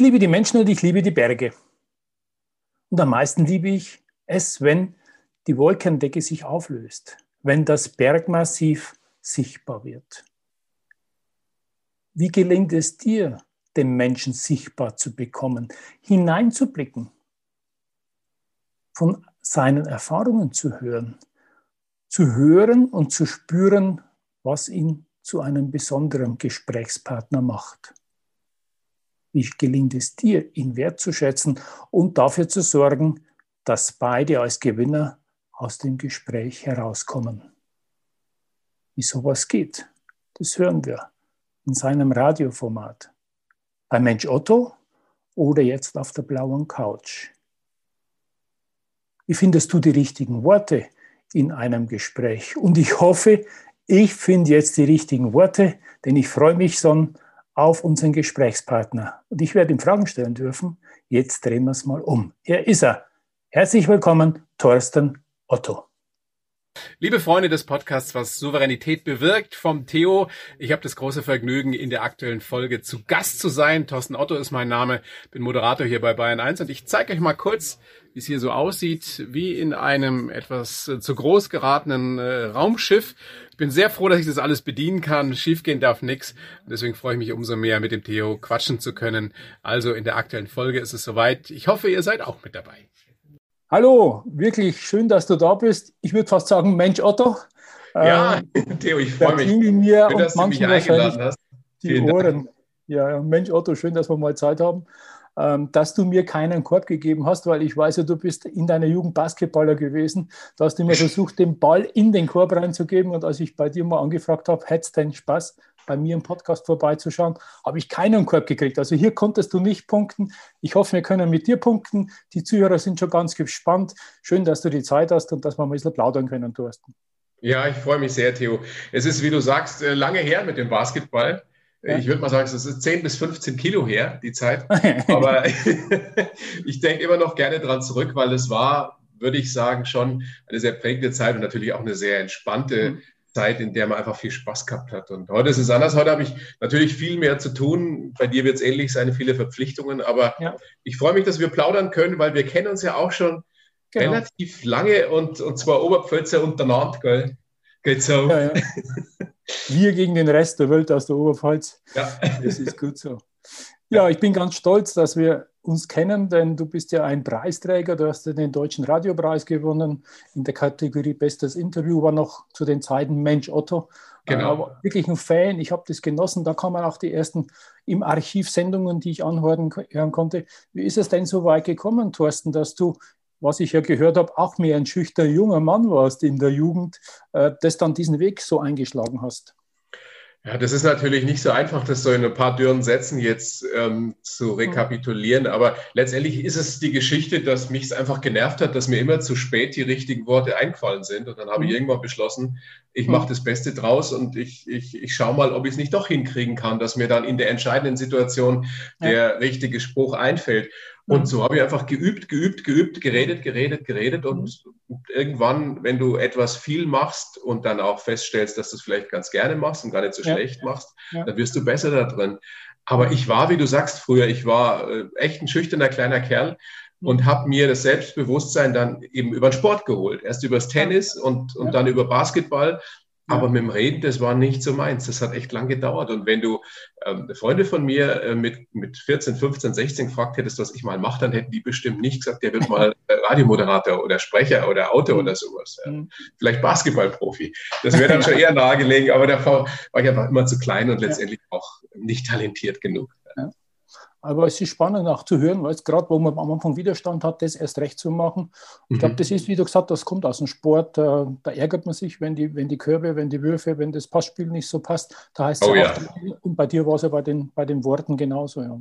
Ich liebe die Menschen und ich liebe die Berge. Und am meisten liebe ich es, wenn die Wolkendecke sich auflöst, wenn das Bergmassiv sichtbar wird. Wie gelingt es dir, den Menschen sichtbar zu bekommen, hineinzublicken, von seinen Erfahrungen zu hören, zu hören und zu spüren, was ihn zu einem besonderen Gesprächspartner macht? Wie gelingt es dir, ihn wertzuschätzen und dafür zu sorgen, dass beide als Gewinner aus dem Gespräch herauskommen? Wie sowas geht, das hören wir in seinem Radioformat. Bei Mensch Otto oder jetzt auf der blauen Couch. Wie findest du die richtigen Worte in einem Gespräch? Und ich hoffe, ich finde jetzt die richtigen Worte, denn ich freue mich schon auf unseren Gesprächspartner. Und ich werde ihm Fragen stellen dürfen. Jetzt drehen wir es mal um. Hier ist er. Herzlich willkommen, Thorsten Otto. Liebe Freunde des Podcasts, was Souveränität bewirkt, vom Theo. Ich habe das große Vergnügen, in der aktuellen Folge zu Gast zu sein. Thorsten Otto ist mein Name, bin Moderator hier bei Bayern 1 und ich zeige euch mal kurz, wie es hier so aussieht, wie in einem etwas äh, zu groß geratenen äh, Raumschiff. Ich bin sehr froh, dass ich das alles bedienen kann. Schiefgehen darf nix. Deswegen freue ich mich umso mehr, mit dem Theo quatschen zu können. Also in der aktuellen Folge ist es soweit. Ich hoffe, ihr seid auch mit dabei. Hallo, wirklich schön, dass du da bist. Ich würde fast sagen, Mensch Otto. Ja, ähm, Theo, ich freue mich. Mir schön, dass du mich eingeladen hast. Die Vielen Ohren. Dank. Ja, Mensch Otto, schön, dass wir mal Zeit haben. Ähm, dass du mir keinen Korb gegeben hast, weil ich weiß ja, du bist in deiner Jugend Basketballer gewesen. Da hast du immer versucht, den Ball in den Korb reinzugeben. Und als ich bei dir mal angefragt habe, hättest du denn Spaß, bei mir im Podcast vorbeizuschauen, habe ich keinen Korb gekriegt. Also hier konntest du nicht punkten. Ich hoffe, wir können mit dir punkten. Die Zuhörer sind schon ganz gespannt. Schön, dass du die Zeit hast und dass wir mal ein bisschen plaudern können, Thorsten. Ja, ich freue mich sehr, Theo. Es ist, wie du sagst, äh, lange her mit dem Basketball. Ja. Ich würde mal sagen, es ist 10 bis 15 Kilo her, die Zeit. Aber ich denke immer noch gerne dran zurück, weil es war, würde ich sagen, schon eine sehr prägende Zeit und natürlich auch eine sehr entspannte mhm. Zeit, in der man einfach viel Spaß gehabt hat. Und heute ist es anders. Heute habe ich natürlich viel mehr zu tun. Bei dir wird es ähnlich sein, viele Verpflichtungen. Aber ja. ich freue mich, dass wir plaudern können, weil wir kennen uns ja auch schon genau. relativ lange und, und zwar Oberpfälzer und Nantes, gell? Geht so. Ja, ja. Wir gegen den Rest der Welt aus der Oberpfalz. Ja. Das ist gut so. Ja, ich bin ganz stolz, dass wir uns kennen, denn du bist ja ein Preisträger. Du hast ja den Deutschen Radiopreis gewonnen in der Kategorie Bestes Interview, war noch zu den Zeiten Mensch Otto. Genau. Aber wirklich ein Fan. Ich habe das genossen. Da kamen auch die ersten im Archiv Sendungen, die ich anhören hören konnte. Wie ist es denn so weit gekommen, Thorsten, dass du was ich ja gehört habe, auch mehr ein schüchterner junger Mann warst in der Jugend, äh, das dann diesen Weg so eingeschlagen hast. Ja, das ist natürlich nicht so einfach, das so in ein paar dürren Sätzen jetzt ähm, zu rekapitulieren. Aber letztendlich ist es die Geschichte, dass mich es einfach genervt hat, dass mir immer zu spät die richtigen Worte eingefallen sind. Und dann habe ich mhm. irgendwann beschlossen, ich mache das Beste draus und ich, ich, ich schaue mal, ob ich es nicht doch hinkriegen kann, dass mir dann in der entscheidenden Situation der ja. richtige Spruch einfällt. Und so habe ich einfach geübt, geübt, geübt, geredet, geredet, geredet. Und irgendwann, wenn du etwas viel machst und dann auch feststellst, dass du es vielleicht ganz gerne machst und gar nicht so ja. schlecht machst, ja. dann wirst du besser da drin. Aber ich war, wie du sagst, früher, ich war äh, echt ein schüchterner kleiner Kerl mhm. und habe mir das Selbstbewusstsein dann eben über den Sport geholt. Erst übers Tennis und, und dann über Basketball. Aber mit dem Reden, das war nicht so meins. Das hat echt lang gedauert. Und wenn du ähm, Freunde von mir äh, mit, mit 14, 15, 16 gefragt hättest, was ich mal mache, dann hätten die bestimmt nicht gesagt, der wird mal äh, Radiomoderator oder Sprecher oder Autor oder sowas. Ja. Mhm. Vielleicht Basketballprofi. Das wäre dann schon eher nahegelegen, aber da war ich einfach immer zu klein und letztendlich auch nicht talentiert genug. Aber es ist spannend auch zu hören, weil es gerade, wo man am Anfang Widerstand hat, das erst recht zu machen. Ich glaube, mhm. das ist, wie du gesagt hast, das kommt aus dem Sport. Da, da, ärgert man sich, wenn die, wenn die Körbe, wenn die Würfe, wenn das Passspiel nicht so passt. Da heißt es oh, ja. und bei dir war es ja bei den, bei den Worten genauso. Ja.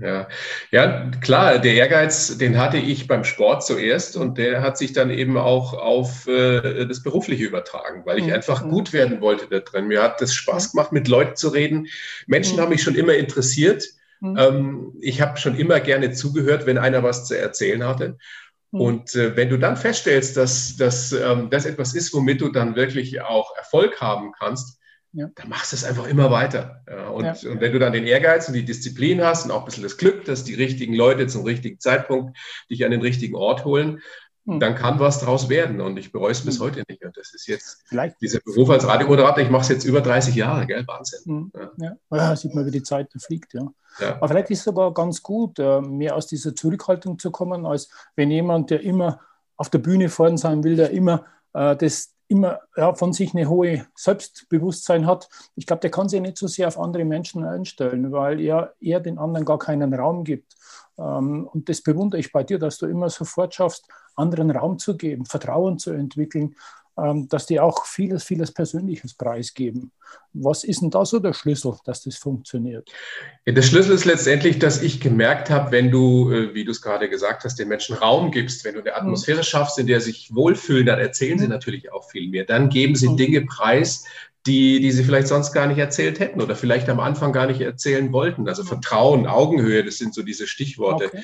Ja. ja, klar, der Ehrgeiz, den hatte ich beim Sport zuerst und der hat sich dann eben auch auf äh, das Berufliche übertragen, weil ich mhm. einfach mhm. gut werden wollte da drin. Mir hat es Spaß gemacht, mit Leuten zu reden. Menschen mhm. haben mich schon immer interessiert. Mhm. Ähm, ich habe schon immer gerne zugehört, wenn einer was zu erzählen hatte. Mhm. Und äh, wenn du dann feststellst, dass, dass ähm, das etwas ist, womit du dann wirklich auch Erfolg haben kannst, ja. dann machst du es einfach immer weiter. Ja, und, ja. und, wenn du dann den Ehrgeiz und die Disziplin hast und auch ein bisschen das Glück, dass die richtigen Leute zum richtigen Zeitpunkt dich an den richtigen Ort holen, hm. Dann kann was draus werden. Und ich bereue es bis hm. heute nicht. Und das ist jetzt Vielleicht. dieser Beruf als Radiomoderator, ich mache es jetzt über 30 Jahre, gell? Wahnsinn. Hm. Ja. ja. sieht man, wie die Zeit fliegt, ja. ja. Aber vielleicht ist es sogar ganz gut, äh, mehr aus dieser Zurückhaltung zu kommen, als wenn jemand, der immer auf der Bühne vorn sein will, der immer äh, das immer ja, von sich eine hohe Selbstbewusstsein hat, ich glaube, der kann sich nicht so sehr auf andere Menschen einstellen, weil er, er den anderen gar keinen Raum gibt. Ähm, und das bewundere ich bei dir, dass du immer sofort schaffst, anderen Raum zu geben, Vertrauen zu entwickeln, ähm, dass die auch vieles, vieles Persönliches preisgeben. Was ist denn da so der Schlüssel, dass das funktioniert? Der Schlüssel ist letztendlich, dass ich gemerkt habe, wenn du, äh, wie du es gerade gesagt hast, den Menschen Raum gibst, wenn du eine Atmosphäre mhm. schaffst, in der sie sich wohlfühlen, dann erzählen mhm. sie natürlich auch viel mehr. Dann geben sie mhm. Dinge preis, die, die sie vielleicht sonst gar nicht erzählt hätten oder vielleicht am Anfang gar nicht erzählen wollten. Also Vertrauen, Augenhöhe, das sind so diese Stichworte. Okay.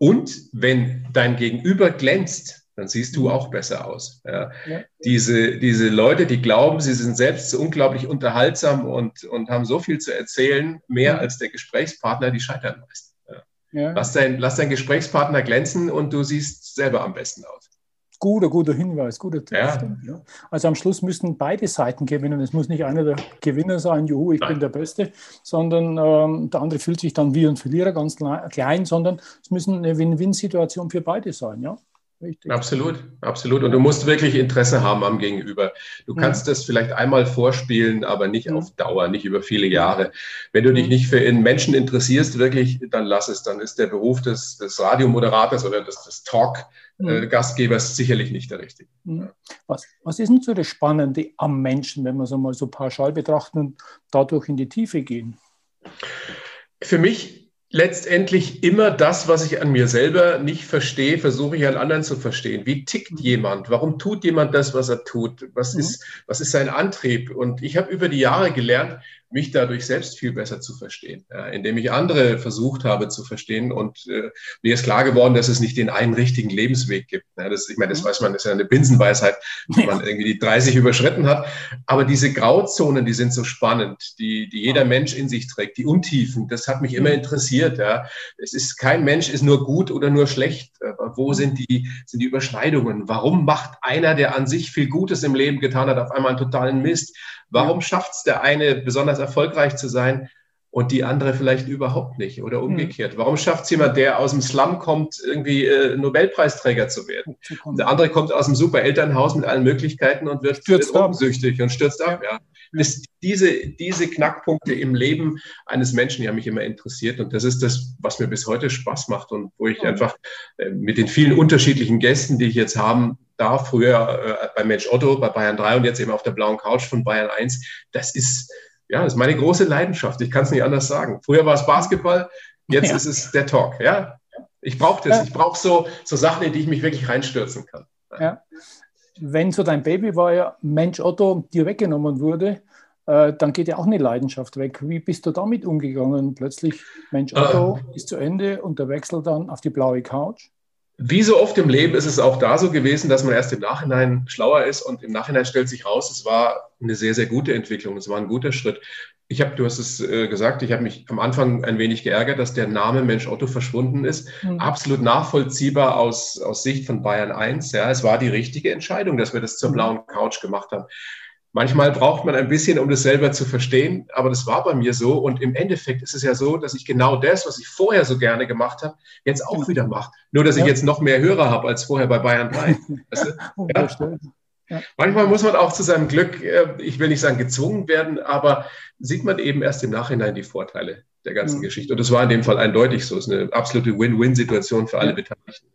Und wenn dein Gegenüber glänzt, dann siehst du mhm. auch besser aus. Ja. Ja. Diese, diese Leute, die glauben, sie sind selbst so unglaublich unterhaltsam und, und haben so viel zu erzählen, mehr mhm. als der Gesprächspartner, die scheitern meist. Ja. Lass, dein, lass dein Gesprächspartner glänzen und du siehst selber am besten aus. Guter, guter Hinweis, guter Tipp. Ja. Also am Schluss müssten beide Seiten gewinnen. Es muss nicht einer der Gewinner sein, juhu, ich Nein. bin der Beste, sondern ähm, der andere fühlt sich dann wie ein Verlierer ganz klein, sondern es müssen eine Win-Win-Situation für beide sein. Ja? Richtig. Absolut, absolut. Und du musst wirklich Interesse haben am Gegenüber. Du kannst ja. das vielleicht einmal vorspielen, aber nicht ja. auf Dauer, nicht über viele Jahre. Wenn du dich nicht für Menschen interessierst, wirklich, dann lass es. Dann ist der Beruf des, des Radiomoderators oder des, des Talk-Gastgebers äh, sicherlich nicht der richtige. Was, was ist denn so das Spannende am Menschen, wenn wir es einmal so pauschal betrachten und dadurch in die Tiefe gehen? Für mich letztendlich immer das, was ich an mir selber nicht verstehe, versuche ich an anderen zu verstehen. Wie tickt mhm. jemand? Warum tut jemand das, was er tut? Was, mhm. ist, was ist sein Antrieb? Und ich habe über die Jahre gelernt, mich dadurch selbst viel besser zu verstehen, ja, indem ich andere versucht habe zu verstehen. Und äh, mir ist klar geworden, dass es nicht den einen richtigen Lebensweg gibt. Ja, das, ich meine, das mhm. weiß man, das ist ja eine Binsenweisheit, wenn man irgendwie die 30 überschritten hat. Aber diese Grauzonen, die sind so spannend, die, die jeder Mensch in sich trägt, die Untiefen, das hat mich immer mhm. interessiert. Ja. Es ist kein Mensch ist nur gut oder nur schlecht. Aber wo mhm. sind die, sind die Überschneidungen? Warum macht einer, der an sich viel Gutes im Leben getan hat, auf einmal einen totalen Mist? Warum schafft es der eine besonders erfolgreich zu sein und die andere vielleicht überhaupt nicht oder hm. umgekehrt? Warum schafft es jemand, der aus dem Slum kommt, irgendwie äh, Nobelpreisträger zu werden? Der andere kommt aus dem super Elternhaus mit allen Möglichkeiten und wird, stürzt umsüchtig und stürzt ab. Ja. Das, diese, diese Knackpunkte im Leben eines Menschen, die haben mich immer interessiert. Und das ist das, was mir bis heute Spaß macht und wo ich einfach äh, mit den vielen unterschiedlichen Gästen, die ich jetzt haben da früher äh, bei Mensch Otto, bei Bayern 3 und jetzt eben auf der blauen Couch von Bayern 1, das ist, ja, das ist meine große Leidenschaft. Ich kann es nicht anders sagen. Früher war es Basketball, jetzt ja. ist es der Talk. Ja, ich brauche das. Ja. Ich brauche so, so Sachen, in die ich mich wirklich reinstürzen kann. Ja. Wenn so dein Baby war ja Mensch Otto dir weggenommen wurde, äh, dann geht ja auch eine Leidenschaft weg. Wie bist du damit umgegangen? Plötzlich Mensch Otto äh, ist zu Ende und der Wechsel dann auf die blaue Couch? Wie so oft im Leben ist es auch da so gewesen, dass man erst im Nachhinein schlauer ist und im Nachhinein stellt sich raus, es war eine sehr, sehr gute Entwicklung, es war ein guter Schritt. Ich habe, du hast es äh, gesagt, ich habe mich am Anfang ein wenig geärgert, dass der Name Mensch Otto verschwunden ist. Mhm. Absolut nachvollziehbar aus, aus Sicht von Bayern 1. Ja, es war die richtige Entscheidung, dass wir das zur mhm. blauen Couch gemacht haben. Manchmal braucht man ein bisschen, um das selber zu verstehen, aber das war bei mir so. Und im Endeffekt ist es ja so, dass ich genau das, was ich vorher so gerne gemacht habe, jetzt auch wieder mache. Nur, dass ich jetzt noch mehr Hörer habe als vorher bei Bayern 3. Weißt du? ja? Ja. Manchmal muss man auch zu seinem Glück, äh, ich will nicht sagen gezwungen werden, aber sieht man eben erst im Nachhinein die Vorteile der ganzen mhm. Geschichte. Und das war in dem Fall eindeutig so. Es ist eine absolute Win-Win-Situation für alle Beteiligten.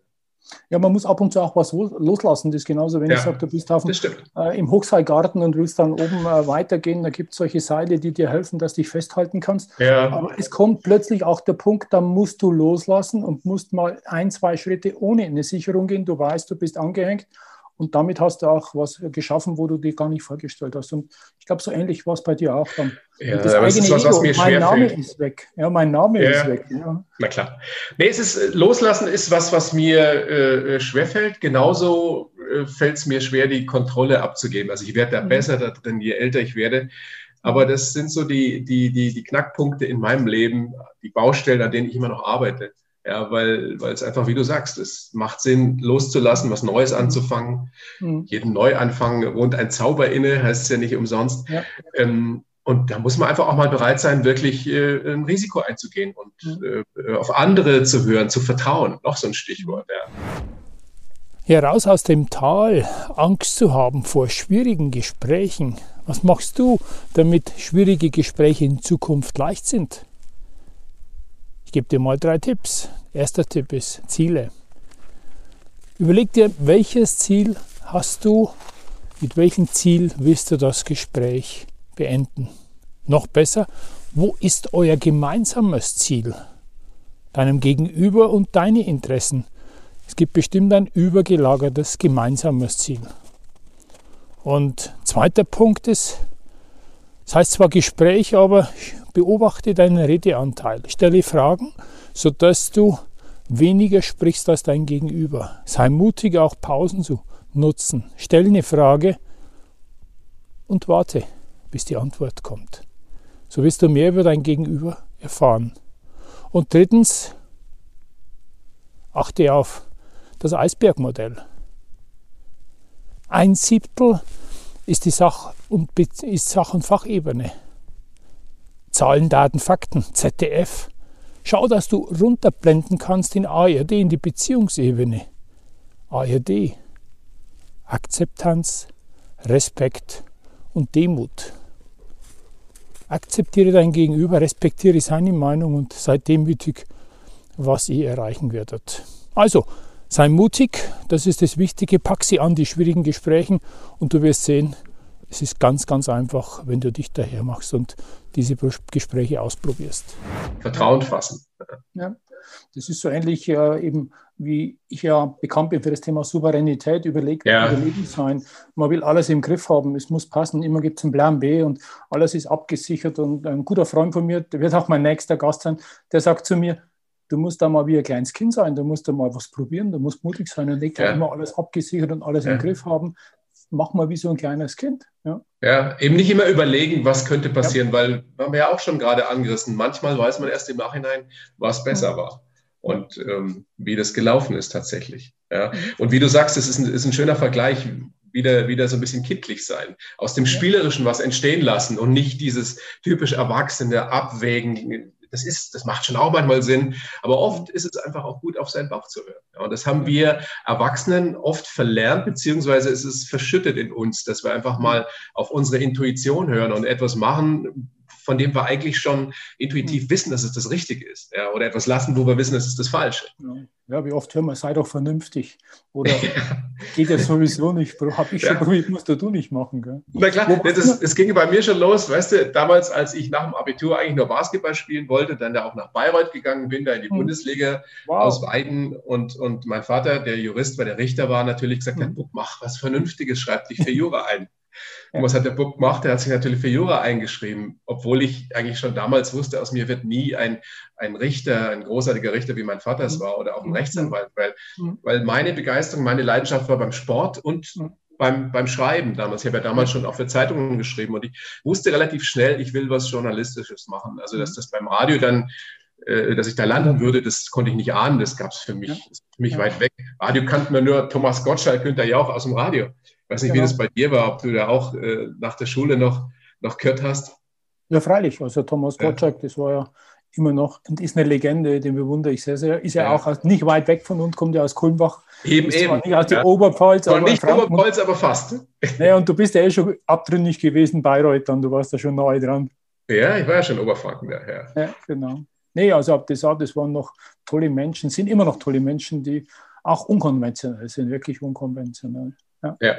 Ja, man muss ab und zu auch was loslassen. Das ist genauso, wenn ja, ich sage, du bist auf dem, äh, im Hochseilgarten und willst dann oben äh, weitergehen. Da gibt es solche Seile, die dir helfen, dass du dich festhalten kannst. Ja. Aber es kommt plötzlich auch der Punkt, da musst du loslassen und musst mal ein, zwei Schritte ohne eine Sicherung gehen. Du weißt, du bist angehängt und damit hast du auch was geschaffen, wo du dir gar nicht vorgestellt hast. Und ich glaube, so ähnlich war es bei dir auch dann. Ja, das eigene ist was, was mir mein Name fällt. ist weg. Ja, mein Name ja, ist weg. Ja. Na klar. Nee, es ist, äh, loslassen ist was, was mir äh, äh schwerfällt. Genauso äh, fällt es mir schwer, die Kontrolle abzugeben. Also ich werde da mhm. besser da drin, je älter ich werde. Aber das sind so die, die, die, die Knackpunkte in meinem Leben, die Baustellen, an denen ich immer noch arbeite. Ja, weil, weil es einfach, wie du sagst, es macht Sinn, loszulassen, was Neues mhm. anzufangen. Mhm. Jeden Neuanfang wohnt ein Zauber inne, heißt es ja nicht umsonst. Ja. Ähm, und da muss man einfach auch mal bereit sein, wirklich äh, ein Risiko einzugehen und mhm. äh, auf andere zu hören, zu vertrauen. Noch so ein Stichwort, ja. Heraus aus dem Tal, Angst zu haben vor schwierigen Gesprächen. Was machst du, damit schwierige Gespräche in Zukunft leicht sind? Gebe dir mal drei Tipps. Erster Tipp ist Ziele. Überleg dir, welches Ziel hast du, mit welchem Ziel willst du das Gespräch beenden. Noch besser, wo ist euer gemeinsames Ziel? Deinem Gegenüber und deine Interessen. Es gibt bestimmt ein übergelagertes gemeinsames Ziel. Und zweiter Punkt ist, das heißt zwar Gespräch, aber beobachte deinen Redeanteil. Stelle Fragen, sodass du weniger sprichst als dein Gegenüber. Sei mutig, auch Pausen zu nutzen. Stelle eine Frage und warte, bis die Antwort kommt. So wirst du mehr über dein Gegenüber erfahren. Und drittens, achte auf das Eisbergmodell. Ein Siebtel ist die Sach- und, ist Sach- und Fachebene. Zahlen, Daten, Fakten, ZDF. Schau, dass du runterblenden kannst in ARD, in die Beziehungsebene. ARD. Akzeptanz, Respekt und Demut. Akzeptiere dein Gegenüber, respektiere seine Meinung und sei demütig, was ihr erreichen werdet. Also, sei mutig, das ist das Wichtige, pack sie an, die schwierigen Gespräche und du wirst sehen, es ist ganz, ganz einfach, wenn du dich daher machst und diese Gespräche ausprobierst. Vertrauen fassen. Ja, das ist so ähnlich äh, eben, wie ich ja bekannt bin für das Thema Souveränität, überlegt, ja. überlegen sein. Man will alles im Griff haben, es muss passen, immer gibt es einen Plan B und alles ist abgesichert. Und ein guter Freund von mir, der wird auch mein nächster Gast sein, der sagt zu mir, du musst da mal wie ein kleines Kind sein, du musst da mal was probieren, du musst mutig sein und nicht ja. immer alles abgesichert und alles ja. im Griff haben mach mal wie so ein kleines Kind. Ja, ja eben nicht immer überlegen, was könnte passieren, ja. weil wir haben ja auch schon gerade angerissen. Manchmal weiß man erst im Nachhinein, was besser mhm. war und ähm, wie das gelaufen ist tatsächlich. Ja. Mhm. Und wie du sagst, es ist ein, ist ein schöner Vergleich, wieder, wieder so ein bisschen kindlich sein, aus dem Spielerischen was entstehen lassen und nicht dieses typisch Erwachsene Abwägen, das ist, das macht schon auch manchmal Sinn, aber oft ist es einfach auch gut, auf seinen Bauch zu hören. Ja, und das haben wir Erwachsenen oft verlernt, beziehungsweise ist es verschüttet in uns, dass wir einfach mal auf unsere Intuition hören und etwas machen, von dem wir eigentlich schon intuitiv hm. wissen, dass es das Richtige ist. Ja, oder etwas lassen, wo wir wissen, dass es das Falsche. Ja, wie oft hören wir, sei doch vernünftig. Oder geht ja sowieso nicht, habe ich schon probiert, musst du nicht machen. Gell? Na klar, es ging bei mir schon los, weißt du, damals, als ich nach dem Abitur eigentlich nur Basketball spielen wollte, dann da auch nach Bayreuth gegangen bin, da in die hm. Bundesliga wow. aus Weiden und, und mein Vater, der Jurist, weil der Richter war, natürlich gesagt, hm. mach was Vernünftiges, schreib dich für Jura ein. Und was hat der Bub gemacht? Er hat sich natürlich für Jura eingeschrieben, obwohl ich eigentlich schon damals wusste, aus mir wird nie ein, ein Richter, ein großartiger Richter, wie mein Vater es mhm. war, oder auch ein mhm. Rechtsanwalt, weil, mhm. weil meine Begeisterung, meine Leidenschaft war beim Sport und beim, beim Schreiben damals. Ich habe ja damals schon auch für Zeitungen geschrieben und ich wusste relativ schnell, ich will was Journalistisches machen. Also, dass das beim Radio dann äh, dass ich da landen würde, das konnte ich nicht ahnen. Das gab es für mich, für mich weit weg. Radio kannten wir nur Thomas Gottschalk, Günther Jauch aus dem Radio. Ich weiß nicht, genau. wie das bei dir war, ob du da auch äh, nach der Schule noch, noch gehört hast. Ja, freilich. Also Thomas Gottschalk, ja. das war ja immer noch und ist eine Legende, den bewundere ich sehr, sehr. Ist ja, ja. auch nicht weit weg von uns, kommt ja aus Kulmbach. Eben, ist eben. Nicht aus der ja. Oberpfalz, aber nicht. Oberpfalz, aber fast. Ja, und du bist ja eh schon abtrünnig gewesen, Bayreuth, dann, du warst ja schon neu dran. Ja, ich war ja schon Oberfranken daher. Ja, genau. Nee, also ab das auch, das waren noch tolle Menschen, sind immer noch tolle Menschen, die auch unkonventionell sind, wirklich unkonventionell. Ja. ja.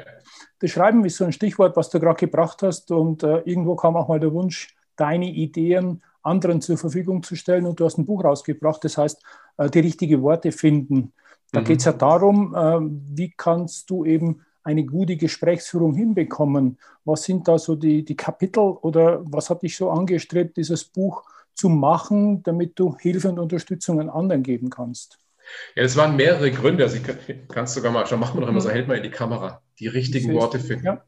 Das Schreiben ist so ein Stichwort, was du gerade gebracht hast und äh, irgendwo kam auch mal der Wunsch, deine Ideen anderen zur Verfügung zu stellen und du hast ein Buch rausgebracht, das heißt, äh, die richtigen Worte finden. Da mhm. geht es ja darum, äh, wie kannst du eben eine gute Gesprächsführung hinbekommen? Was sind da so die, die Kapitel oder was hat dich so angestrebt, dieses Buch zu machen, damit du Hilfe und Unterstützung an anderen geben kannst? Ja, das waren mehrere Gründe. Also ich kann es sogar mal, schon machen wir doch immer so, mhm. hält mal in die Kamera, die richtigen Worte finden. Ja.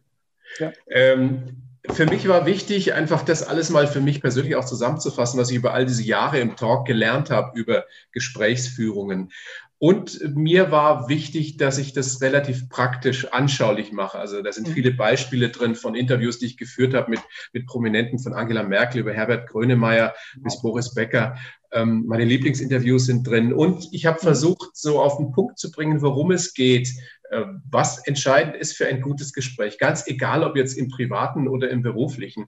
Ja. Ähm, für mich war wichtig, einfach das alles mal für mich persönlich auch zusammenzufassen, was ich über all diese Jahre im Talk gelernt habe über Gesprächsführungen. Und mir war wichtig, dass ich das relativ praktisch anschaulich mache. Also da sind mhm. viele Beispiele drin von Interviews, die ich geführt habe mit, mit Prominenten von Angela Merkel über Herbert Grönemeyer bis Boris Becker. Ähm, meine Lieblingsinterviews sind drin. Und ich habe mhm. versucht, so auf den Punkt zu bringen, worum es geht, äh, was entscheidend ist für ein gutes Gespräch. Ganz egal, ob jetzt im privaten oder im beruflichen.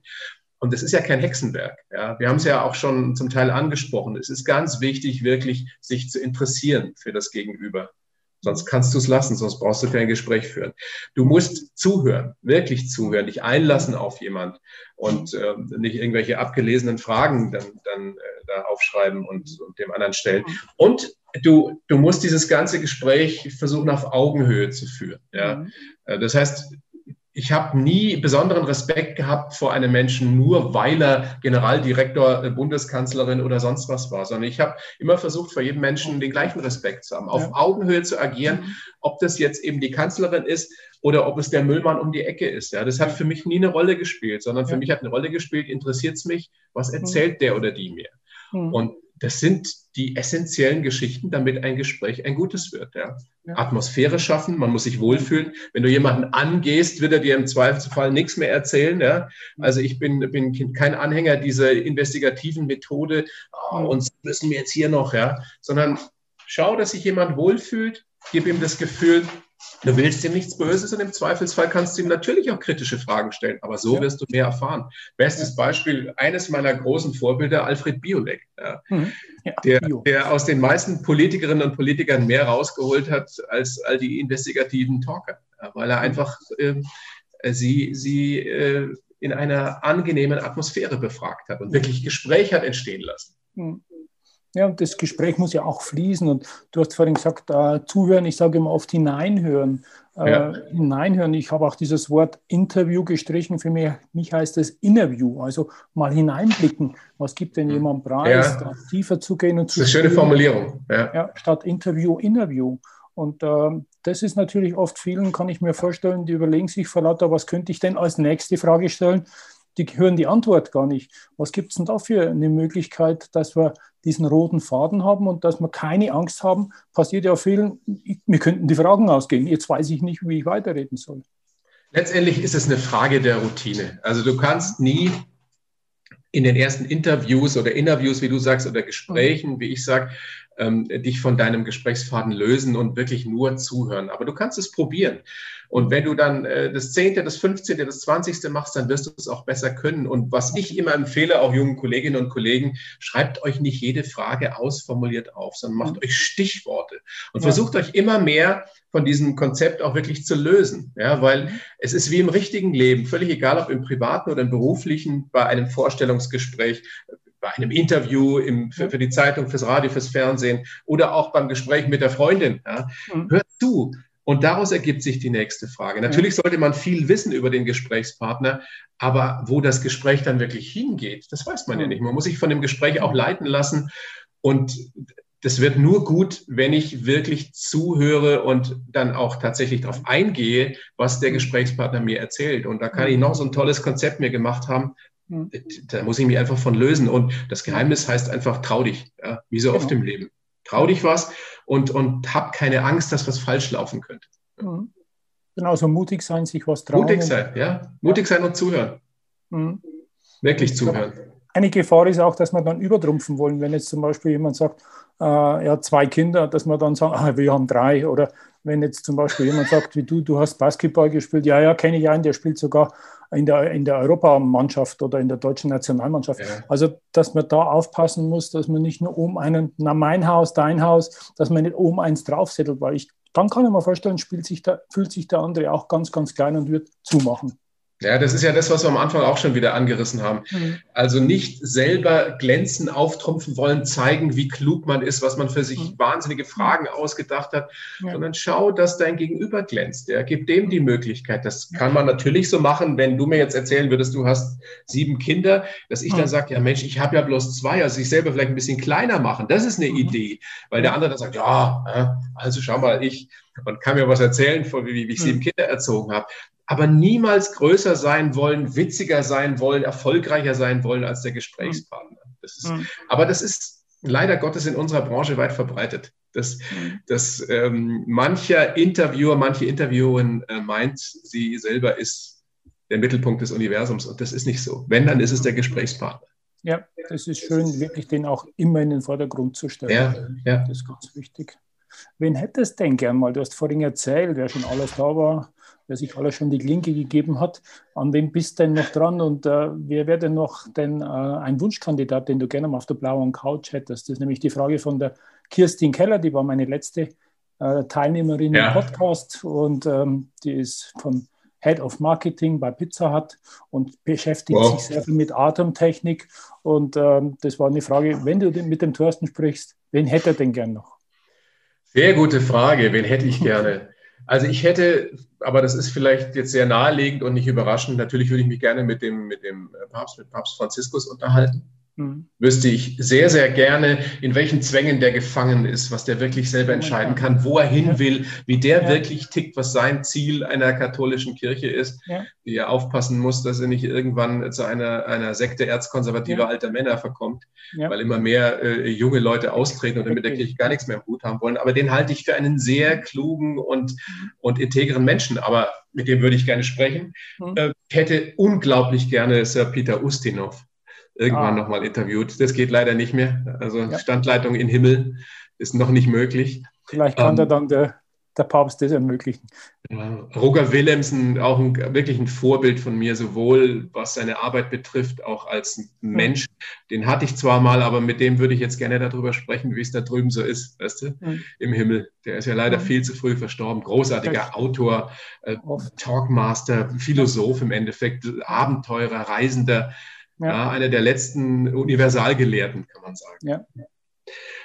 Und das ist ja kein Hexenwerk. Ja. Wir haben es ja auch schon zum Teil angesprochen. Es ist ganz wichtig, wirklich sich zu interessieren für das Gegenüber. Sonst kannst du es lassen, sonst brauchst du kein Gespräch führen. Du musst zuhören, wirklich zuhören, dich einlassen auf jemand und äh, nicht irgendwelche abgelesenen Fragen dann, dann äh, da aufschreiben und, und dem anderen stellen. Und du, du musst dieses ganze Gespräch versuchen, auf Augenhöhe zu führen. Ja? Mhm. Äh, das heißt, ich habe nie besonderen Respekt gehabt vor einem Menschen, nur weil er Generaldirektor, äh, Bundeskanzlerin oder sonst was war, sondern ich habe immer versucht, vor jedem Menschen den gleichen Respekt zu haben, auf ja. Augenhöhe zu agieren, mhm. ob das jetzt eben die Kanzlerin ist oder ob es der Müllmann um die Ecke ist. Ja, das hat für mich nie eine Rolle gespielt, sondern für ja. mich hat eine Rolle gespielt, interessiert es mich, was mhm. erzählt der oder die mir? Mhm. Und das sind die essentiellen Geschichten, damit ein Gespräch ein gutes wird. Ja. Ja. Atmosphäre schaffen, man muss sich wohlfühlen. Wenn du jemanden angehst, wird er dir im Zweifelsfall nichts mehr erzählen. Ja. Also ich bin, bin kein Anhänger dieser investigativen Methode, oh, uns müssen wir jetzt hier noch, ja, sondern schau, dass sich jemand wohlfühlt, gib ihm das Gefühl, Du willst ihm nichts Böses und im Zweifelsfall kannst du ihm natürlich auch kritische Fragen stellen, aber so ja. wirst du mehr erfahren. Bestes Beispiel, eines meiner großen Vorbilder, Alfred Biolek, ja, mhm. ja, der, der, aus den meisten Politikerinnen und Politikern mehr rausgeholt hat als all die investigativen Talker, weil er einfach äh, sie, sie äh, in einer angenehmen Atmosphäre befragt hat und wirklich Gespräch hat entstehen lassen. Mhm. Ja, und das Gespräch muss ja auch fließen. Und du hast vorhin gesagt, äh, zuhören, ich sage immer oft hineinhören. Äh, ja. Hineinhören. Ich habe auch dieses Wort Interview gestrichen. Für mich, mich heißt es Interview, also mal hineinblicken. Was gibt denn hm. jemand Preis, ja. tiefer zu gehen und zu. Das ist eine schöne Formulierung. Ja. ja statt Interview, Interview. Und äh, das ist natürlich oft vielen, kann ich mir vorstellen, die überlegen sich vor lauter, was könnte ich denn als nächste Frage stellen? Die hören die Antwort gar nicht. Was gibt es denn da für eine Möglichkeit, dass wir diesen roten Faden haben und dass wir keine Angst haben? Passiert ja vielen, wir könnten die Fragen ausgehen. Jetzt weiß ich nicht, wie ich weiterreden soll. Letztendlich ist es eine Frage der Routine. Also du kannst nie in den ersten Interviews oder Interviews, wie du sagst, oder Gesprächen, wie ich sage, ähm, dich von deinem Gesprächsfaden lösen und wirklich nur zuhören. Aber du kannst es probieren. Und wenn du dann äh, das Zehnte, das Fünfzehnte, das Zwanzigste machst, dann wirst du es auch besser können. Und was ich immer empfehle, auch jungen Kolleginnen und Kollegen, schreibt euch nicht jede Frage ausformuliert auf, sondern macht mhm. euch Stichworte und ja. versucht euch immer mehr von diesem Konzept auch wirklich zu lösen. Ja, weil mhm. es ist wie im richtigen Leben, völlig egal, ob im privaten oder im beruflichen, bei einem Vorstellungsgespräch, bei einem Interview im, für, für, die Zeitung, fürs Radio, fürs Fernsehen oder auch beim Gespräch mit der Freundin. Ja. Mhm. Hört zu, und daraus ergibt sich die nächste Frage. Natürlich sollte man viel wissen über den Gesprächspartner, aber wo das Gespräch dann wirklich hingeht, das weiß man ja nicht. Man muss sich von dem Gespräch auch leiten lassen. Und das wird nur gut, wenn ich wirklich zuhöre und dann auch tatsächlich darauf eingehe, was der Gesprächspartner mir erzählt. Und da kann ich noch so ein tolles Konzept mir gemacht haben. Da muss ich mich einfach von lösen. Und das Geheimnis heißt einfach, trau dich, ja, wie so oft genau. im Leben. Trau dich was und, und hab keine Angst, dass was falsch laufen könnte. Mhm. Genau, so mutig sein, sich was trauen. Mutig sein, ja. Mutig sein und zuhören. Mhm. Wirklich zuhören. eine Gefahr ist auch, dass wir dann übertrumpfen wollen. Wenn jetzt zum Beispiel jemand sagt, äh, er hat zwei Kinder, dass wir dann sagen, ah, wir haben drei. Oder wenn jetzt zum Beispiel jemand sagt, wie du, du hast Basketball gespielt, ja, ja, kenne ich einen, der spielt sogar in der, in der Europamannschaft oder in der deutschen Nationalmannschaft. Ja. Also, dass man da aufpassen muss, dass man nicht nur um einen, na, mein Haus, dein Haus, dass man nicht oben eins draufsettelt, weil ich, dann kann ich mir vorstellen, spielt sich der, fühlt sich der andere auch ganz, ganz klein und wird zumachen. Ja, das ist ja das, was wir am Anfang auch schon wieder angerissen haben. Mhm. Also nicht selber glänzen, auftrumpfen wollen, zeigen, wie klug man ist, was man für sich mhm. wahnsinnige Fragen ausgedacht hat, ja. sondern schau, dass dein Gegenüber glänzt. Ja, gib dem die Möglichkeit. Das kann man natürlich so machen, wenn du mir jetzt erzählen würdest, du hast sieben Kinder, dass ich mhm. dann sage, ja Mensch, ich habe ja bloß zwei, also sich selber vielleicht ein bisschen kleiner machen. Das ist eine. Idee, weil der andere dann sagt, ja, also schau mal, ich und kann mir was erzählen, wie, wie ich sieben. Kinder erzogen habe aber niemals größer sein wollen, witziger sein wollen, erfolgreicher sein wollen als der Gesprächspartner. Das ist, mhm. Aber das ist leider Gottes in unserer Branche weit verbreitet. Dass, mhm. dass ähm, mancher Interviewer, manche Interviewerin äh, meint, sie selber ist der Mittelpunkt des Universums. Und das ist nicht so. Wenn, dann ist es der Gesprächspartner. Ja, das ist schön, wirklich den auch immer in den Vordergrund zu stellen. Ja, ja. Das ist ganz wichtig. Wen hättest du denn gern mal? Du hast vorhin erzählt, wer schon alles da war wer sich alle schon die Klinke gegeben hat. An wem bist du denn noch dran und äh, wer wäre denn noch denn, äh, ein Wunschkandidat, den du gerne mal auf der blauen Couch hättest? Das ist nämlich die Frage von der Kirstin Keller, die war meine letzte äh, Teilnehmerin ja. im Podcast und ähm, die ist von Head of Marketing bei Pizza Hut und beschäftigt wow. sich sehr viel mit Atemtechnik. Und ähm, das war eine Frage, wenn du mit dem Thorsten sprichst, wen hätte er denn gern noch? Sehr gute Frage, wen hätte ich gerne? Also ich hätte, aber das ist vielleicht jetzt sehr naheliegend und nicht überraschend, natürlich würde ich mich gerne mit dem, mit dem Papst, mit Papst Franziskus unterhalten. Mhm. Wüsste ich sehr, sehr gerne, in welchen Zwängen der gefangen ist, was der wirklich selber entscheiden kann, wo er hin will, wie der ja. wirklich tickt, was sein Ziel einer katholischen Kirche ist, ja. die er aufpassen muss, dass er nicht irgendwann zu einer, einer Sekte erzkonservativer ja. alter Männer verkommt, weil immer mehr äh, junge Leute austreten und mit der Kirche gar nichts mehr im Hut haben wollen. Aber den halte ich für einen sehr klugen und, mhm. und integren Menschen. Aber mit dem würde ich gerne sprechen. Mhm. Äh, hätte unglaublich gerne Sir Peter Ustinov irgendwann ah. nochmal interviewt. Das geht leider nicht mehr. Also ja. Standleitung in Himmel ist noch nicht möglich. Vielleicht kann ähm, da dann der, der Papst das ermöglichen. Roger Willemsen, auch ein, wirklich ein Vorbild von mir, sowohl was seine Arbeit betrifft, auch als Mensch. Mhm. Den hatte ich zwar mal, aber mit dem würde ich jetzt gerne darüber sprechen, wie es da drüben so ist, weißt du, mhm. im Himmel. Der ist ja leider mhm. viel zu früh verstorben. Großartiger Richtig. Autor, äh, Talkmaster, Philosoph im Endeffekt, Abenteurer, Reisender. Ja. ja. einer der letzten Universalgelehrten, kann man sagen. Ja.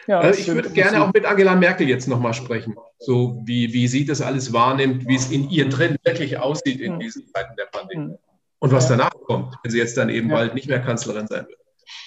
Ja, also ich würde gerne auch mit Angela Merkel jetzt nochmal sprechen, so wie, wie sie das alles wahrnimmt, wie es in ihr drin wirklich aussieht in diesen Zeiten der Pandemie. Und was danach kommt, wenn sie jetzt dann eben bald nicht mehr Kanzlerin sein wird.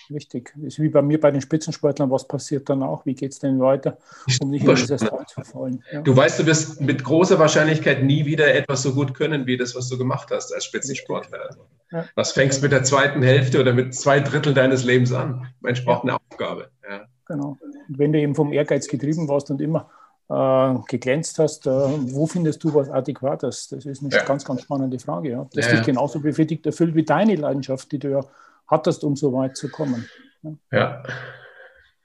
Richtig. Das ist wie bei mir bei den Spitzensportlern, was passiert dann auch? Wie geht es denn weiter, um nicht in dieses Tal zu fallen? Ja. Du weißt, du wirst mit großer Wahrscheinlichkeit nie wieder etwas so gut können, wie das, was du gemacht hast als Spitzensportler. Ja. Was fängst mit der zweiten Hälfte oder mit zwei Drittel deines Lebens an? Mensch, braucht eine Aufgabe. Ja. Genau. Und wenn du eben vom Ehrgeiz getrieben warst und immer äh, geglänzt hast, äh, wo findest du was Adäquates? Das ist eine ja. ganz, ganz spannende Frage. Ja. Das ja, dich genauso befriedigt erfüllt wie deine Leidenschaft, die du ja hattest, um so weit zu kommen. Ja.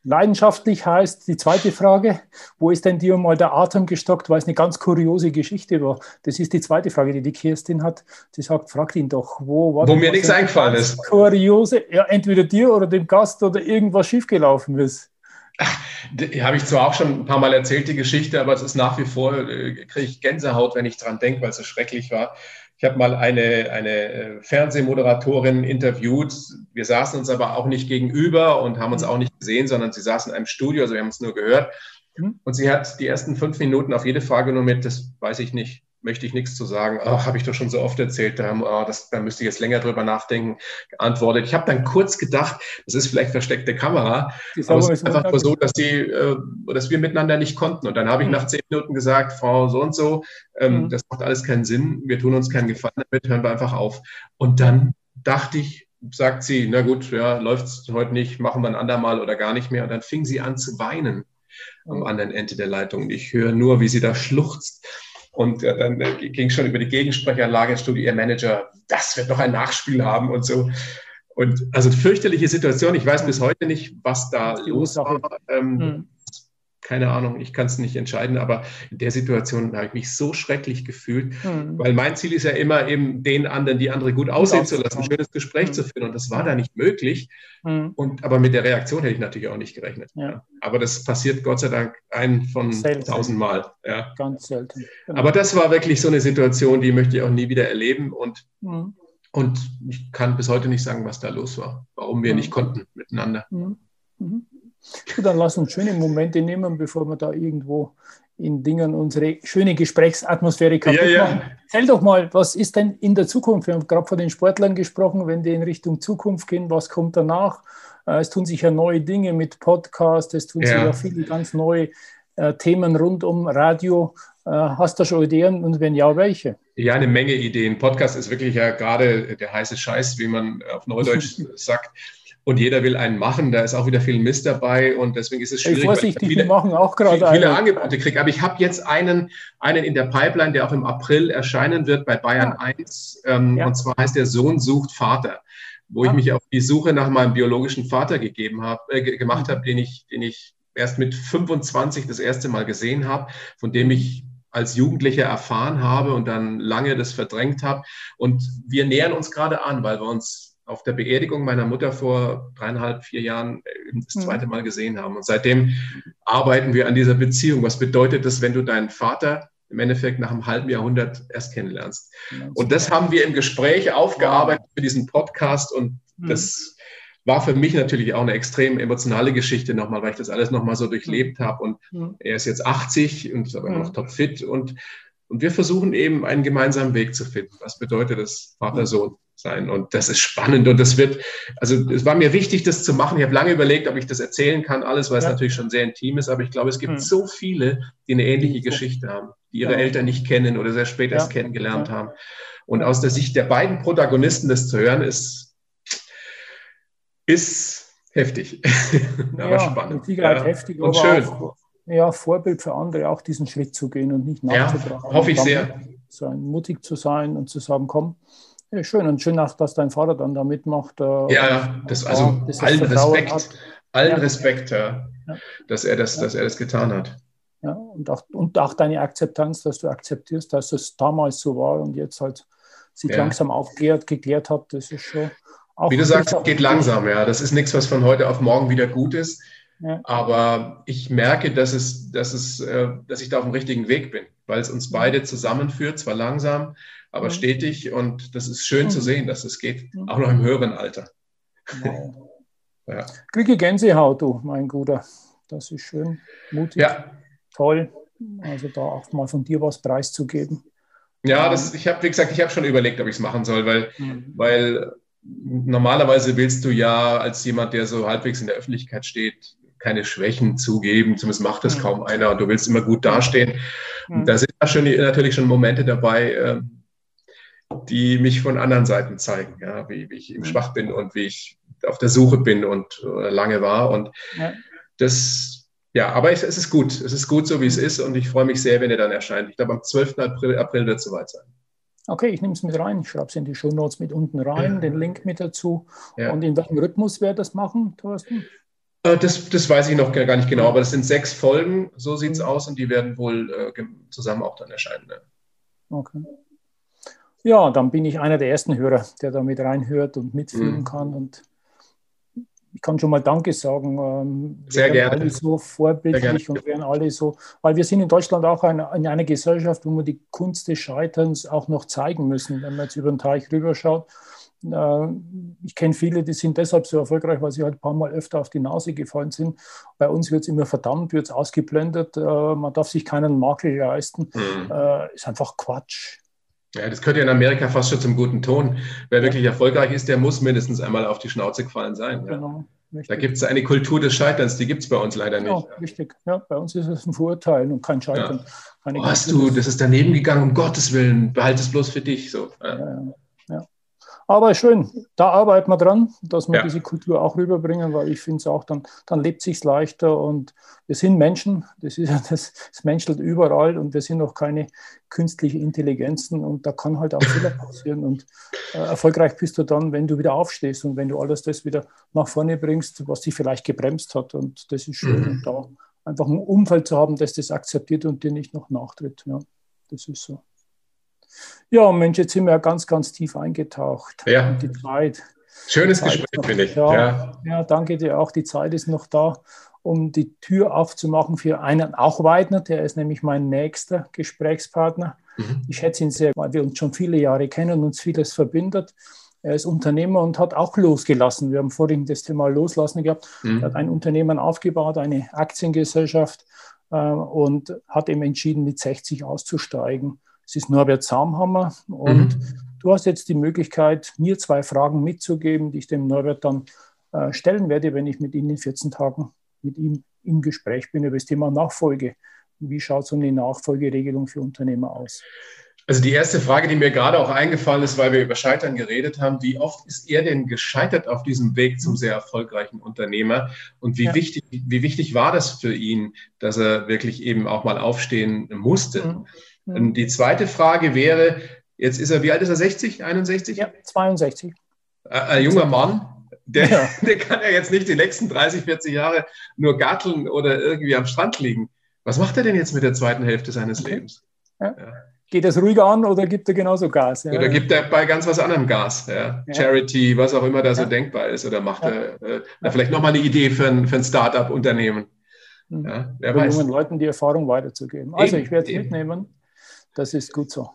Leidenschaftlich heißt die zweite Frage, wo ist denn dir mal der Atem gestockt, weil es eine ganz kuriose Geschichte war. Das ist die zweite Frage, die die Kirstin hat. Sie sagt, frag ihn doch, wo war Wo mir nichts eingefallen ist. Kuriose, ja, entweder dir oder dem Gast oder irgendwas schiefgelaufen ist. Habe ich zwar auch schon ein paar Mal erzählt, die Geschichte, aber es ist nach wie vor, äh, kriege ich Gänsehaut, wenn ich dran denke, weil es so schrecklich war. Ich habe mal eine, eine äh, Fernsehmoderatorin interviewt. Wir saßen uns aber auch nicht gegenüber und haben uns mhm. auch nicht gesehen, sondern sie saß in einem Studio, also wir haben uns nur gehört. Mhm. Und sie hat die ersten fünf Minuten auf jede Frage nur mit, das weiß ich nicht, möchte ich nichts zu sagen. Oh, habe ich doch schon so oft erzählt, da, oh, das, da müsste ich jetzt länger drüber nachdenken, geantwortet. Ich habe dann kurz gedacht, das ist vielleicht versteckte Kamera, aber es ist einfach nur so, dass, die, äh, dass wir miteinander nicht konnten. Und dann habe ich mhm. nach zehn Minuten gesagt, Frau so und so, ähm, mhm. das macht alles keinen Sinn, wir tun uns keinen Gefallen damit, hören wir einfach auf. Und dann dachte ich, sagt sie, na gut, ja, läuft es heute nicht, machen wir ein andermal oder gar nicht mehr. Und dann fing sie an zu weinen am mhm. anderen Ende der Leitung. Und ich höre nur, wie sie da schluchzt. Und äh, dann äh, ging schon über die Gegensprechanlage ins Studio, ihr Manager, das wird noch ein Nachspiel haben und so. Und also fürchterliche Situation. Ich weiß bis heute nicht, was da los war. Ähm, mhm keine Ahnung, ich kann es nicht entscheiden, aber in der Situation habe ich mich so schrecklich gefühlt, mhm. weil mein Ziel ist ja immer eben den anderen, die andere gut aussehen zu lassen, ein schönes Gespräch mhm. zu führen und das war da nicht möglich. Mhm. Und aber mit der Reaktion hätte ich natürlich auch nicht gerechnet. Ja. Aber das passiert Gott sei Dank ein von tausendmal. Ja. Ganz selten. Genau. Aber das war wirklich so eine Situation, die möchte ich auch nie wieder erleben und mhm. und ich kann bis heute nicht sagen, was da los war, warum wir mhm. nicht konnten miteinander. Mhm. Gut, dann lass uns schöne Momente nehmen, bevor wir da irgendwo in Dingen unsere schöne Gesprächsatmosphäre kaputt ja, ja. machen. Erzähl doch mal, was ist denn in der Zukunft? Wir haben gerade von den Sportlern gesprochen, wenn die in Richtung Zukunft gehen, was kommt danach? Äh, es tun sich ja neue Dinge mit Podcast, es tun ja. sich ja viele ganz neue äh, Themen rund um Radio. Äh, hast du schon Ideen und wenn ja, welche? Ja, eine Menge Ideen. Podcast ist wirklich ja gerade der heiße Scheiß, wie man auf Neudeutsch sagt und jeder will einen machen. Da ist auch wieder viel Mist dabei und deswegen ist es schwierig. Hey, vorsichtig, viele, machen auch gerade viele, viele Angebote kriege. Aber ich habe jetzt einen, einen in der Pipeline, der auch im April erscheinen wird bei Bayern ah. 1. Ähm, ja. Und zwar heißt der Sohn sucht Vater, wo ah. ich mich auf die Suche nach meinem biologischen Vater gegeben habe, äh, gemacht habe, den ich, den ich erst mit 25 das erste Mal gesehen habe, von dem ich als Jugendlicher erfahren habe und dann lange das verdrängt habe. Und wir nähern uns gerade an, weil wir uns auf der Beerdigung meiner Mutter vor dreieinhalb, vier Jahren äh, das mhm. zweite Mal gesehen haben. Und seitdem arbeiten wir an dieser Beziehung. Was bedeutet das, wenn du deinen Vater im Endeffekt nach einem halben Jahrhundert erst kennenlernst? Und das haben wir im Gespräch aufgearbeitet für diesen Podcast. Und mhm. das war für mich natürlich auch eine extrem emotionale Geschichte nochmal, weil ich das alles nochmal so durchlebt habe. Und mhm. er ist jetzt 80 und ist aber noch topfit. Und, und wir versuchen eben einen gemeinsamen Weg zu finden. Was bedeutet das Vater-Sohn? Sein. Und das ist spannend und das wird, also es war mir wichtig, das zu machen. Ich habe lange überlegt, ob ich das erzählen kann, alles, weil es natürlich schon sehr intim ist, aber ich glaube, es gibt mhm. so viele, die eine ähnliche Geschichte haben, die ihre ja. Eltern nicht kennen oder sehr spät erst kennengelernt haben. Und aus der Sicht der beiden Protagonisten das zu hören, ist, ist heftig, aber spannend. Ja. heftig, und schön. Auch, ja, Vorbild für andere, auch diesen Schritt zu gehen und nicht nachzutragen. Ja, hoffe ich sehr. Sein, mutig zu sein und zu sagen, komm, ja, schön und schön, dass dein Vater dann da mitmacht. Äh, ja, das, also das allen Respekt, hat. allen ja. Respekt, ja, dass, er das, dass er das getan hat. Ja, und auch, und auch deine Akzeptanz, dass du akzeptierst, dass es damals so war und jetzt halt sich langsam aufklärt, geklärt hat, das ist schon. Auch Wie du sagst, es geht langsam, ja. Das ist nichts, was von heute auf morgen wieder gut ist. Ja. Aber ich merke, dass, es, dass, es, äh, dass ich da auf dem richtigen Weg bin, weil es uns beide zusammenführt, zwar langsam, aber mhm. stetig. Und das ist schön zu mhm. sehen, dass es geht, mhm. auch noch im höheren Alter. Wow. ja. Kriege Gänsehaut, du, mein Guter. Das ist schön, mutig, ja. toll. Also da auch mal von dir was preiszugeben. Ja, das, ich habe, wie gesagt, ich habe schon überlegt, ob ich es machen soll, weil, mhm. weil normalerweise willst du ja als jemand, der so halbwegs in der Öffentlichkeit steht, keine Schwächen zugeben, zumindest macht das mhm. kaum einer und du willst immer gut dastehen. Mhm. Da sind natürlich schon Momente dabei, ähm, die mich von anderen Seiten zeigen, ja, wie, wie ich eben mhm. schwach bin und wie ich auf der Suche bin und lange war. Und ja. das, ja, aber es, es, ist gut. Es ist gut, so wie es ist. Und ich freue mich sehr, wenn er dann erscheint. Ich glaube, am 12. April, April wird es soweit sein. Okay, ich nehme es mit rein. Ich schreibe es in die Show Notes mit unten rein, ja. den Link mit dazu. Ja. Und in welchem Rhythmus wir das machen, Thorsten? Äh, das, das weiß ich noch gar nicht genau, aber das sind sechs Folgen, so sieht es mhm. aus und die werden wohl äh, zusammen auch dann erscheinen. Ne? Okay. Ja, dann bin ich einer der ersten Hörer, der da mit reinhört und mitfühlen mhm. kann. Und ich kann schon mal Danke sagen. Ähm, Sehr gerne. alle so vorbildlich und werden alle so, weil wir sind in Deutschland auch in, in einer Gesellschaft, wo wir die Kunst des Scheiterns auch noch zeigen müssen, wenn man jetzt über den Teich rüberschaut. Äh, ich kenne viele, die sind deshalb so erfolgreich, weil sie halt ein paar Mal öfter auf die Nase gefallen sind. Bei uns wird es immer verdammt, wird es ausgeblendet, äh, man darf sich keinen Makel leisten. Mhm. Äh, ist einfach Quatsch. Ja, das gehört ja in Amerika fast schon zum guten Ton. Wer wirklich erfolgreich ist, der muss mindestens einmal auf die Schnauze gefallen sein. Ja. Genau. Richtig. Da gibt es eine Kultur des Scheiterns, die gibt es bei uns leider nicht. Ja, richtig. Ja, bei uns ist es ein Vorurteil und kein Scheitern. Ja. Oh, hast du, das ist daneben gegangen, um Gottes Willen, behalte es bloß für dich. So. Ja. Aber schön, da arbeiten wir dran, dass wir ja. diese Kultur auch rüberbringen, weil ich finde es auch, dann, dann lebt sich leichter und wir sind Menschen, das ist ja das, es menschelt überall und wir sind noch keine künstliche Intelligenzen und da kann halt auch Fehler passieren und äh, erfolgreich bist du dann, wenn du wieder aufstehst und wenn du alles das wieder nach vorne bringst, was dich vielleicht gebremst hat und das ist schön, mhm. da einfach ein Umfeld zu haben, das das akzeptiert und dir nicht noch nachtritt. Ja, das ist so. Ja, Mensch, jetzt sind wir ja ganz, ganz tief eingetaucht. Ja. Die Zeit. Schönes Zeit Gespräch, finde ich. Ja, ja. danke dir auch. Die Zeit ist noch da, um die Tür aufzumachen für einen auch Weidner. Der ist nämlich mein nächster Gesprächspartner. Mhm. Ich schätze ihn sehr, weil wir uns schon viele Jahre kennen und uns vieles verbindet. Er ist Unternehmer und hat auch losgelassen. Wir haben vorhin das Thema Loslassen gehabt. Mhm. Er hat ein Unternehmen aufgebaut, eine Aktiengesellschaft äh, und hat eben entschieden, mit 60 auszusteigen. Es ist Norbert Samhammer und mhm. du hast jetzt die Möglichkeit, mir zwei Fragen mitzugeben, die ich dem Norbert dann äh, stellen werde, wenn ich mit Ihnen in 14 Tagen mit ihm im Gespräch bin über das Thema Nachfolge. Wie schaut so eine Nachfolgeregelung für Unternehmer aus? Also die erste Frage, die mir gerade auch eingefallen ist, weil wir über Scheitern geredet haben, wie oft ist er denn gescheitert auf diesem Weg zum sehr erfolgreichen Unternehmer? Und wie, ja. wichtig, wie wichtig war das für ihn, dass er wirklich eben auch mal aufstehen musste? Mhm. Mhm. Die zweite Frage wäre, jetzt ist er, wie alt ist er, 60, 61? Ja, 62. Ein junger Mann, der, ja. der kann ja jetzt nicht die nächsten 30, 40 Jahre nur garteln oder irgendwie am Strand liegen. Was macht er denn jetzt mit der zweiten Hälfte seines okay. Lebens? Ja. Ja. Geht das ruhiger an oder gibt er genauso Gas? Oder gibt er bei ganz was anderem Gas? Charity, was auch immer da so denkbar ist. Oder macht er äh, vielleicht nochmal eine Idee für ein, für ein Start-up-Unternehmen? Ja, wer weiß. jungen Leuten die Erfahrung weiterzugeben. Also eben, ich werde es mitnehmen. Das ist gut so.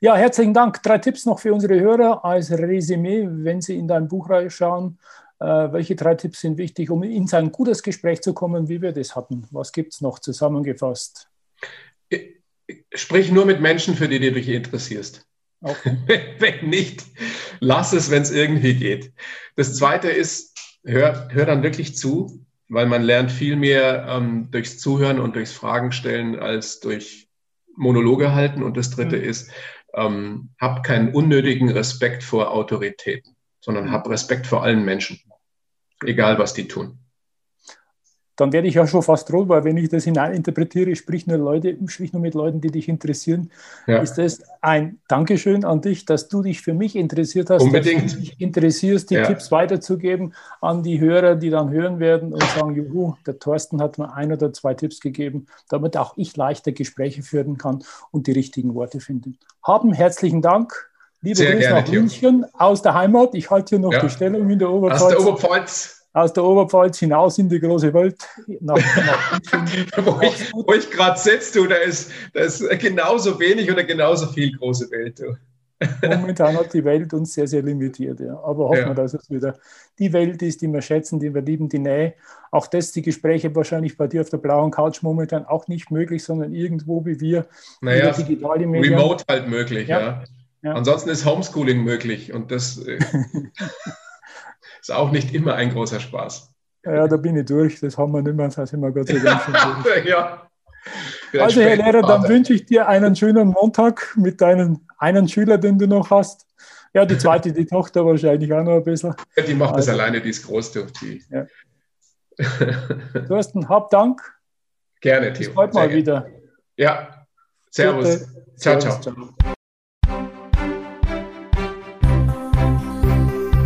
Ja, herzlichen Dank. Drei Tipps noch für unsere Hörer als Resümee, wenn Sie in dein Buch reinschauen. Äh, welche drei Tipps sind wichtig, um in sein gutes Gespräch zu kommen, wie wir das hatten? Was gibt es noch zusammengefasst? Sprich nur mit Menschen, für die du dich interessierst. Okay. wenn nicht, lass es, wenn es irgendwie geht. Das zweite ist, hör, hör dann wirklich zu, weil man lernt viel mehr ähm, durchs Zuhören und durchs Fragen stellen als durch Monologe halten. Und das dritte mhm. ist, ähm, hab keinen unnötigen Respekt vor Autoritäten, sondern hab Respekt vor allen Menschen, egal was die tun dann werde ich ja schon fast rot, weil wenn ich das hineininterpretiere, sprich nur Leute, sprich nur mit Leuten, die dich interessieren, ja. ist das ein Dankeschön an dich, dass du dich für mich interessiert hast, Unbedingt. dass du dich interessierst, die ja. Tipps weiterzugeben an die Hörer, die dann hören werden und sagen, juhu, der Thorsten hat mir ein oder zwei Tipps gegeben, damit auch ich leichter Gespräche führen kann und die richtigen Worte finden. Haben herzlichen Dank. Liebe Grüße nach München aus der Heimat. Ich halte hier noch ja. die Stellung in der Oberpfalz. Aus der Oberpfalz aus der Oberpfalz hinaus in die große Welt. Nach, nach wo ich, ich gerade sitze, du, da ist, da ist genauso wenig oder genauso viel große Welt. Du. Momentan hat die Welt uns sehr, sehr limitiert. Ja. Aber hoffen wir, ja. dass es wieder die Welt ist, die wir schätzen, die wir lieben, die Nähe. Auch das, die Gespräche wahrscheinlich bei dir auf der blauen Couch momentan auch nicht möglich, sondern irgendwo wie wir. Naja, digitale Medien. Remote halt möglich, ja. ja. ja. Ansonsten ist Homeschooling möglich und das. Ist auch nicht immer ein großer Spaß. Ja, da bin ich durch. Das haben wir nicht mehr. Das sind wir Gott sei Dank schon durch. ja. Also, Herr Lehrer, dann wünsche ich dir einen schönen Montag mit deinem einen Schüler, den du noch hast. Ja, die zweite, die Tochter wahrscheinlich auch noch ein bisschen. Ja, die macht also, das alleine, die ist groß durch die. Ja. Thorsten, hab Dank. Gerne, Theo. Bis bald mal gerne. wieder. Ja, Servus. Ciao, ciao. ciao.